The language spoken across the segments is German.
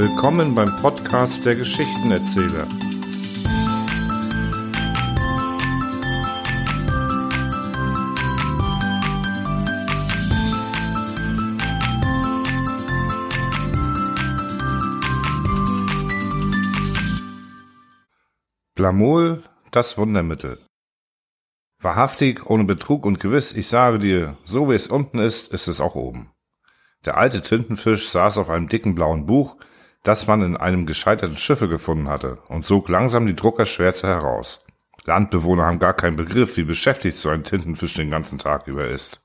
Willkommen beim Podcast der Geschichtenerzähler. Blamol, das Wundermittel. Wahrhaftig, ohne Betrug und gewiss, ich sage dir, so wie es unten ist, ist es auch oben. Der alte Tintenfisch saß auf einem dicken blauen Buch, das man in einem gescheiterten Schiffe gefunden hatte, und sog langsam die Druckerschwärze heraus. Landbewohner haben gar keinen Begriff, wie beschäftigt so ein Tintenfisch den ganzen Tag über ist.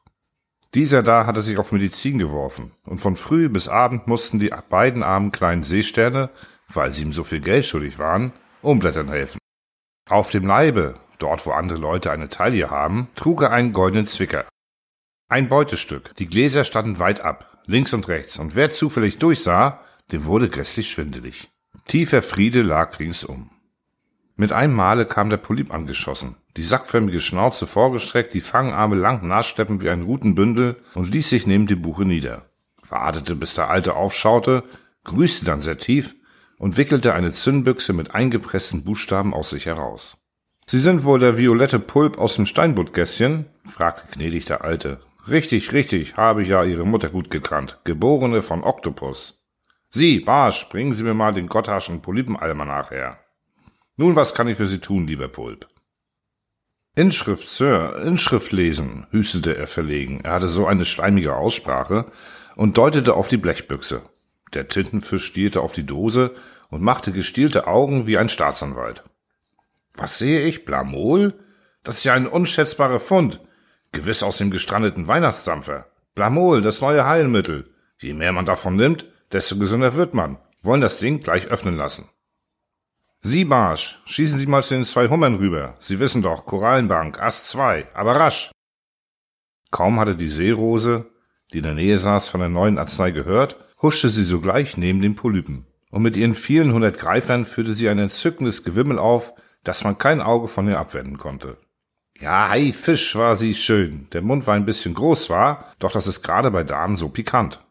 Dieser da hatte sich auf Medizin geworfen, und von früh bis Abend mussten die beiden armen kleinen Seesterne, weil sie ihm so viel Geld schuldig waren, umblättern helfen. Auf dem Leibe, dort wo andere Leute eine Taille haben, trug er einen goldenen Zwicker. Ein Beutestück, die Gläser standen weit ab, links und rechts, und wer zufällig durchsah, dem wurde grässlich schwindelig. Tiefer Friede lag ringsum. Mit einem Male kam der Polyp angeschossen, die sackförmige Schnauze vorgestreckt, die Fangarme lang nachsteppen wie ein Rutenbündel und ließ sich neben dem Buche nieder. Wartete, bis der Alte aufschaute, grüßte dann sehr tief und wickelte eine Zündbüchse mit eingepressten Buchstaben aus sich heraus. Sie sind wohl der violette Pulp aus dem Steinbuttgässchen? fragte gnädig der Alte. Richtig, richtig, habe ich ja Ihre Mutter gut gekannt, geborene von Oktopus. Sie, Barsch, bringen Sie mir mal den Gotthardschen Polypenalmanach her. Nun, was kann ich für Sie tun, lieber Pulp? Inschrift, Sir, Inschrift lesen, hüstelte er verlegen. Er hatte so eine schleimige Aussprache und deutete auf die Blechbüchse. Der Tintenfisch stierte auf die Dose und machte gestielte Augen wie ein Staatsanwalt. Was sehe ich? Blamol? Das ist ja ein unschätzbarer Fund. Gewiss aus dem gestrandeten Weihnachtsdampfer. Blamol, das neue Heilmittel. Je mehr man davon nimmt, desto gesünder wird man. Wollen das Ding gleich öffnen lassen. Sie, Barsch, schießen Sie mal zu den zwei Hummern rüber. Sie wissen doch, Korallenbank, Ast 2, aber rasch. Kaum hatte die Seerose, die in der Nähe saß, von der neuen Arznei gehört, huschte sie sogleich neben den Polypen. Und mit ihren vielen hundert Greifern führte sie ein entzückendes Gewimmel auf, dass man kein Auge von ihr abwenden konnte. Ja, hei, Fisch war sie schön. Der Mund war ein bisschen groß, war, doch das ist gerade bei Damen so pikant.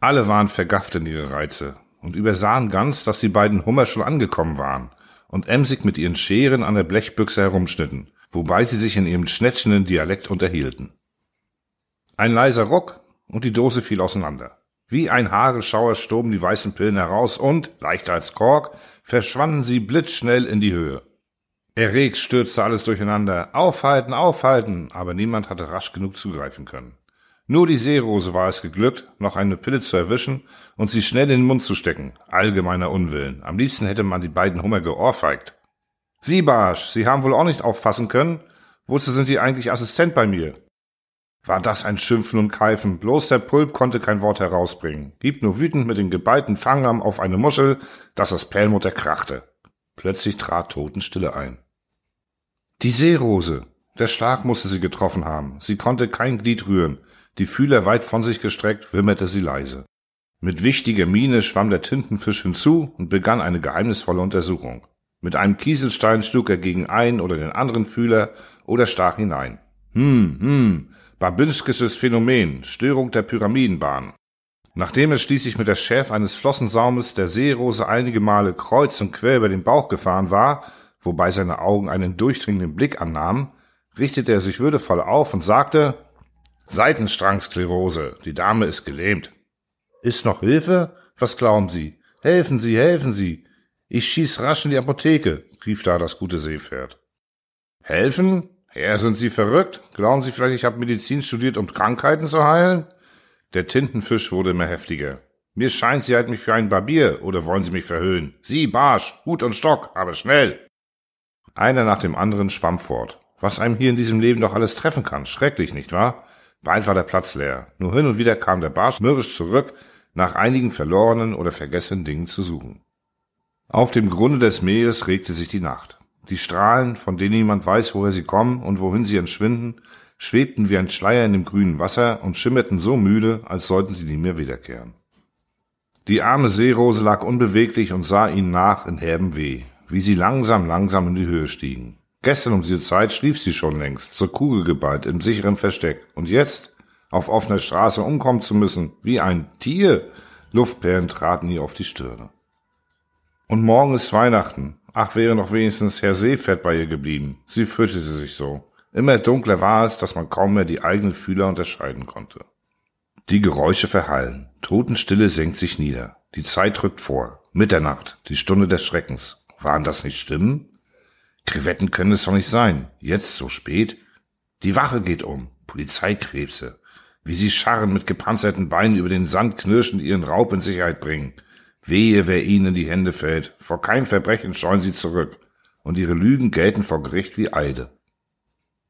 Alle waren vergafft in ihre Reize und übersahen ganz, dass die beiden Hummer schon angekommen waren und emsig mit ihren Scheren an der Blechbüchse herumschnitten, wobei sie sich in ihrem schnetschenden Dialekt unterhielten. Ein leiser Ruck und die Dose fiel auseinander. Wie ein Hagelschauer stoben die weißen Pillen heraus und, leichter als Kork, verschwanden sie blitzschnell in die Höhe. Erregt stürzte alles durcheinander. Aufhalten, aufhalten! Aber niemand hatte rasch genug zugreifen können. Nur die Seerose war es geglückt, noch eine Pille zu erwischen und sie schnell in den Mund zu stecken. Allgemeiner Unwillen. Am liebsten hätte man die beiden Hummer geohrfeigt. Sie, Barsch, Sie haben wohl auch nicht aufpassen können? Wozu sind Sie eigentlich Assistent bei mir? War das ein Schimpfen und Keifen? Bloß der Pulp konnte kein Wort herausbringen. Gibt nur wütend mit den geballten Fangarm auf eine Muschel, dass das Perlmutter krachte. Plötzlich trat Totenstille ein. Die Seerose. Der Schlag musste sie getroffen haben. Sie konnte kein Glied rühren. Die Fühler weit von sich gestreckt, wimmerte sie leise. Mit wichtiger Miene schwamm der Tintenfisch hinzu und begann eine geheimnisvolle Untersuchung. Mit einem Kieselstein schlug er gegen einen oder den anderen Fühler oder stach hinein. Hm, hm, Babinskisches Phänomen, Störung der Pyramidenbahn. Nachdem er schließlich mit der Schärfe eines Flossensaumes der Seerose einige Male kreuz und quer über den Bauch gefahren war, wobei seine Augen einen durchdringenden Blick annahmen, richtete er sich würdevoll auf und sagte, Seitenstrangsklerose. Die Dame ist gelähmt. Ist noch Hilfe? Was glauben Sie? Helfen Sie, helfen Sie. Ich schieß rasch in die Apotheke, rief da das gute Seepferd. Helfen? Herr, sind Sie verrückt? Glauben Sie vielleicht, ich habe Medizin studiert, um Krankheiten zu heilen? Der Tintenfisch wurde immer heftiger. Mir scheint, Sie halten mich für einen Barbier, oder wollen Sie mich verhöhnen? Sie, Barsch, Hut und Stock, aber schnell! Einer nach dem anderen schwamm fort. Was einem hier in diesem Leben doch alles treffen kann. Schrecklich, nicht wahr? Bald war der Platz leer. Nur hin und wieder kam der Barsch mürrisch zurück, nach einigen verlorenen oder vergessenen Dingen zu suchen. Auf dem Grunde des Meeres regte sich die Nacht. Die Strahlen, von denen niemand weiß, woher sie kommen und wohin sie entschwinden, schwebten wie ein Schleier in dem grünen Wasser und schimmerten so müde, als sollten sie nie mehr wiederkehren. Die arme Seerose lag unbeweglich und sah ihnen nach in herbem Weh, wie sie langsam, langsam in die Höhe stiegen. Gestern um diese Zeit schlief sie schon längst, zur Kugel geballt, im sicheren Versteck. Und jetzt, auf offener Straße umkommen zu müssen, wie ein Tier, Luftperlen traten ihr auf die Stirne. Und morgen ist Weihnachten. Ach, wäre noch wenigstens Herr Seepferd bei ihr geblieben. Sie fürchtete sich so. Immer dunkler war es, dass man kaum mehr die eigenen Fühler unterscheiden konnte. Die Geräusche verhallen. Totenstille senkt sich nieder. Die Zeit rückt vor. Mitternacht, die Stunde des Schreckens. Waren das nicht Stimmen? Krevetten können es doch nicht sein. Jetzt so spät. Die Wache geht um. Polizeikrebse. Wie sie scharren mit gepanzerten Beinen über den Sand knirschend ihren Raub in Sicherheit bringen. Wehe, wer ihnen in die Hände fällt. Vor kein Verbrechen scheuen sie zurück. Und ihre Lügen gelten vor Gericht wie Eide.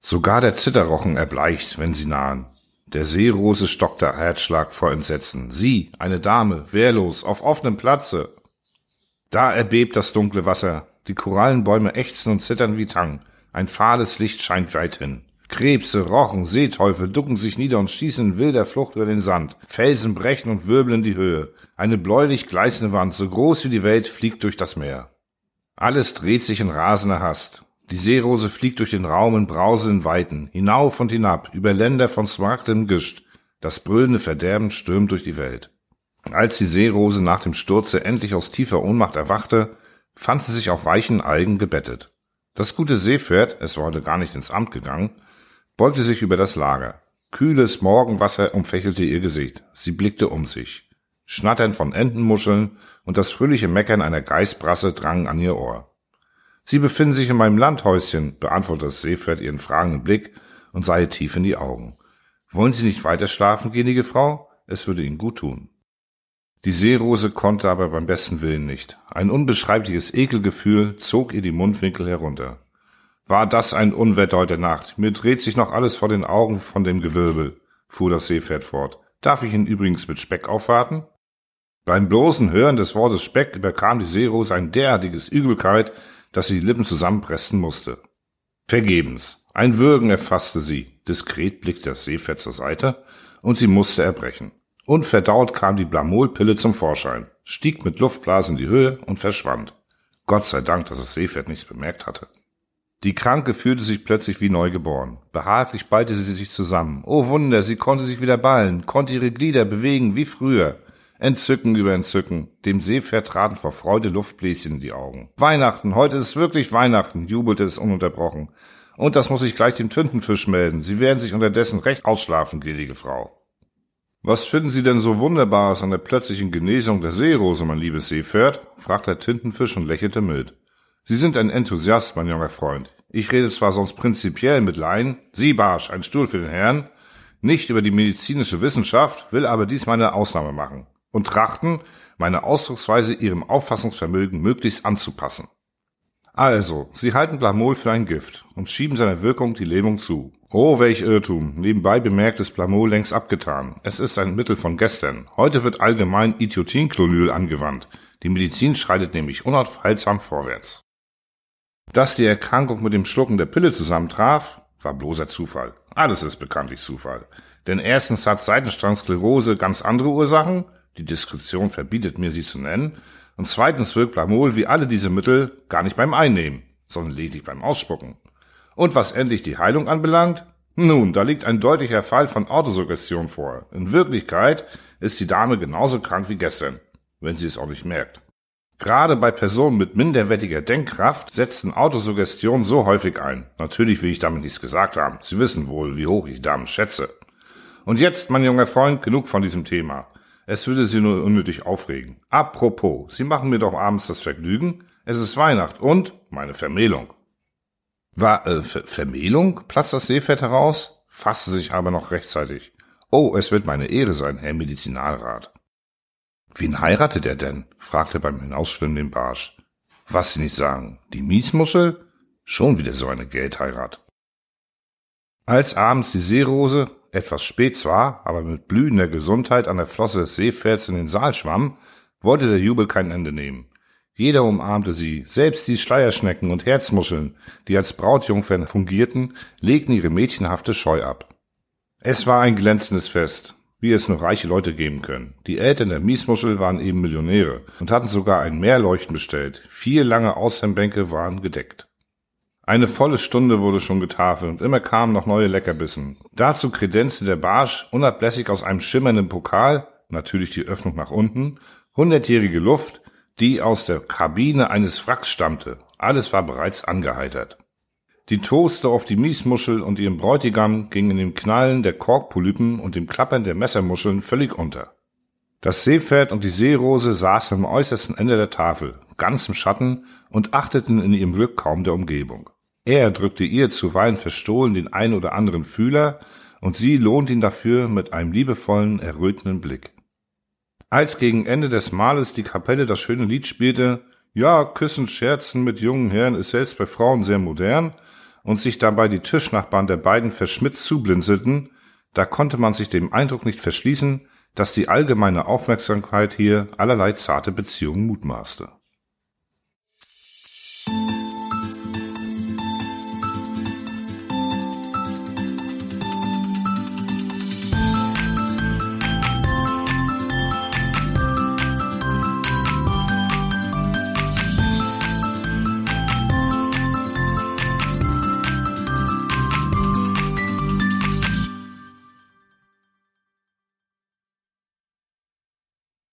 Sogar der Zitterrochen erbleicht, wenn sie nahen. Der Seerose stockte Herzschlag vor Entsetzen. Sie, eine Dame, wehrlos, auf offenem Platze. Da erbebt das dunkle Wasser. Die Korallenbäume ächzen und zittern wie Tang. Ein fahles Licht scheint weithin. Krebse, Rochen, Seeteufel ducken sich nieder und schießen in wilder Flucht über den Sand. Felsen brechen und wirbeln die Höhe. Eine bläulich gleißende Wand, so groß wie die Welt, fliegt durch das Meer. Alles dreht sich in rasender Hast. Die Seerose fliegt durch den Raum in brausenden Weiten, hinauf und hinab, über Länder von smaragdem Gischt. Das brüllende Verderben stürmt durch die Welt. Als die Seerose nach dem Sturze endlich aus tiefer Ohnmacht erwachte, fand sie sich auf weichen Algen gebettet. Das gute Seepferd, es war heute gar nicht ins Amt gegangen, beugte sich über das Lager. Kühles Morgenwasser umfächelte ihr Gesicht. Sie blickte um sich. Schnattern von Entenmuscheln und das fröhliche Meckern einer Geißbrasse drangen an ihr Ohr. Sie befinden sich in meinem Landhäuschen, beantwortete das Seepferd ihren fragenden Blick und sah ihr tief in die Augen. Wollen Sie nicht weiter schlafen, gnädige Frau? Es würde Ihnen gut tun. Die Seerose konnte aber beim besten Willen nicht. Ein unbeschreibliches Ekelgefühl zog ihr die Mundwinkel herunter. War das ein Unwetter heute Nacht? Mir dreht sich noch alles vor den Augen von dem Gewirbel, fuhr das Seepferd fort. Darf ich ihn übrigens mit Speck aufwarten? Beim bloßen Hören des Wortes Speck überkam die Seerose ein derartiges Übelkeit, dass sie die Lippen zusammenpressen musste. Vergebens. Ein Würgen erfasste sie. Diskret blickte das Seepferd zur Seite und sie musste erbrechen. Unverdaut kam die Blamolpille zum Vorschein, stieg mit Luftblasen in die Höhe und verschwand. Gott sei Dank, dass das Seepferd nichts bemerkt hatte. Die Kranke fühlte sich plötzlich wie neugeboren. Behaglich ballte sie sich zusammen. Oh Wunder, sie konnte sich wieder ballen, konnte ihre Glieder bewegen wie früher. Entzücken über Entzücken. Dem Seepferd traten vor Freude Luftbläschen in die Augen. Weihnachten, heute ist wirklich Weihnachten, jubelte es ununterbrochen. Und das muss ich gleich dem Tintenfisch melden. Sie werden sich unterdessen recht ausschlafen, gnädige Frau. Was finden Sie denn so Wunderbares an der plötzlichen Genesung der Seerose, mein liebes Seepferd? fragte der Tintenfisch und lächelte mild. Sie sind ein Enthusiast, mein junger Freund. Ich rede zwar sonst prinzipiell mit Laien, Sie Barsch, ein Stuhl für den Herrn, nicht über die medizinische Wissenschaft, will aber diesmal eine Ausnahme machen und trachten, meine Ausdrucksweise ihrem Auffassungsvermögen möglichst anzupassen. Also, sie halten Blamol für ein Gift und schieben seiner Wirkung die Lähmung zu. Oh, welch Irrtum. Nebenbei bemerkt ist Blamol längst abgetan. Es ist ein Mittel von gestern. Heute wird allgemein Ithiotinklonyl angewandt. Die Medizin schreitet nämlich unaufhaltsam vorwärts. Dass die Erkrankung mit dem Schlucken der Pille zusammentraf, war bloßer Zufall. Alles ist bekanntlich Zufall. Denn erstens hat Seitenstrangsklerose ganz andere Ursachen die Diskretion verbietet mir, sie zu nennen. Und zweitens wirkt Blamol wie alle diese Mittel gar nicht beim Einnehmen, sondern lediglich beim Ausspucken. Und was endlich die Heilung anbelangt, nun, da liegt ein deutlicher Fall von Autosuggestion vor. In Wirklichkeit ist die Dame genauso krank wie gestern, wenn sie es auch nicht merkt. Gerade bei Personen mit minderwertiger Denkkraft setzen Autosuggestionen so häufig ein. Natürlich will ich damit nichts gesagt haben. Sie wissen wohl, wie hoch ich Damen schätze. Und jetzt, mein junger Freund, genug von diesem Thema. Es würde Sie nur unnötig aufregen. Apropos, Sie machen mir doch abends das Vergnügen. Es ist Weihnacht und meine Vermählung. War, äh, Ver Vermählung? platzt das Seepferd heraus, fasste sich aber noch rechtzeitig. Oh, es wird meine Ehre sein, Herr Medizinalrat. Wen heiratet er denn? fragte beim Hinausschwimmen den Barsch. Was Sie nicht sagen, die Miesmuschel? Schon wieder so eine Geldheirat. Als abends die Seerose, etwas spät zwar, aber mit blühender Gesundheit an der Flosse des Seepferds in den Saal schwamm, wollte der Jubel kein Ende nehmen. Jeder umarmte sie, selbst die Schleierschnecken und Herzmuscheln, die als Brautjungfern fungierten, legten ihre mädchenhafte Scheu ab. Es war ein glänzendes Fest, wie es nur reiche Leute geben können. Die Eltern der Miesmuschel waren eben Millionäre und hatten sogar ein Meerleuchten bestellt. Vier lange Aushemmbänke waren gedeckt. Eine volle Stunde wurde schon getafelt und immer kamen noch neue Leckerbissen. Dazu kredenzte der Barsch unablässig aus einem schimmernden Pokal, natürlich die Öffnung nach unten, hundertjährige Luft, die aus der Kabine eines Wracks stammte. Alles war bereits angeheitert. Die Toaste auf die Miesmuschel und ihrem Bräutigam gingen in dem Knallen der Korkpolypen und dem Klappern der Messermuscheln völlig unter. Das Seepferd und die Seerose saßen am äußersten Ende der Tafel, ganz im Schatten und achteten in ihrem Glück kaum der Umgebung. Er drückte ihr zuweilen verstohlen den ein oder anderen Fühler, und sie lohnt ihn dafür mit einem liebevollen, errötenden Blick. Als gegen Ende des Mahles die Kapelle das schöne Lied spielte, ja, Küssen, Scherzen mit jungen Herren ist selbst bei Frauen sehr modern, und sich dabei die Tischnachbarn der beiden verschmitzt zublinzelten, da konnte man sich dem Eindruck nicht verschließen, dass die allgemeine Aufmerksamkeit hier allerlei zarte Beziehungen mutmaßte.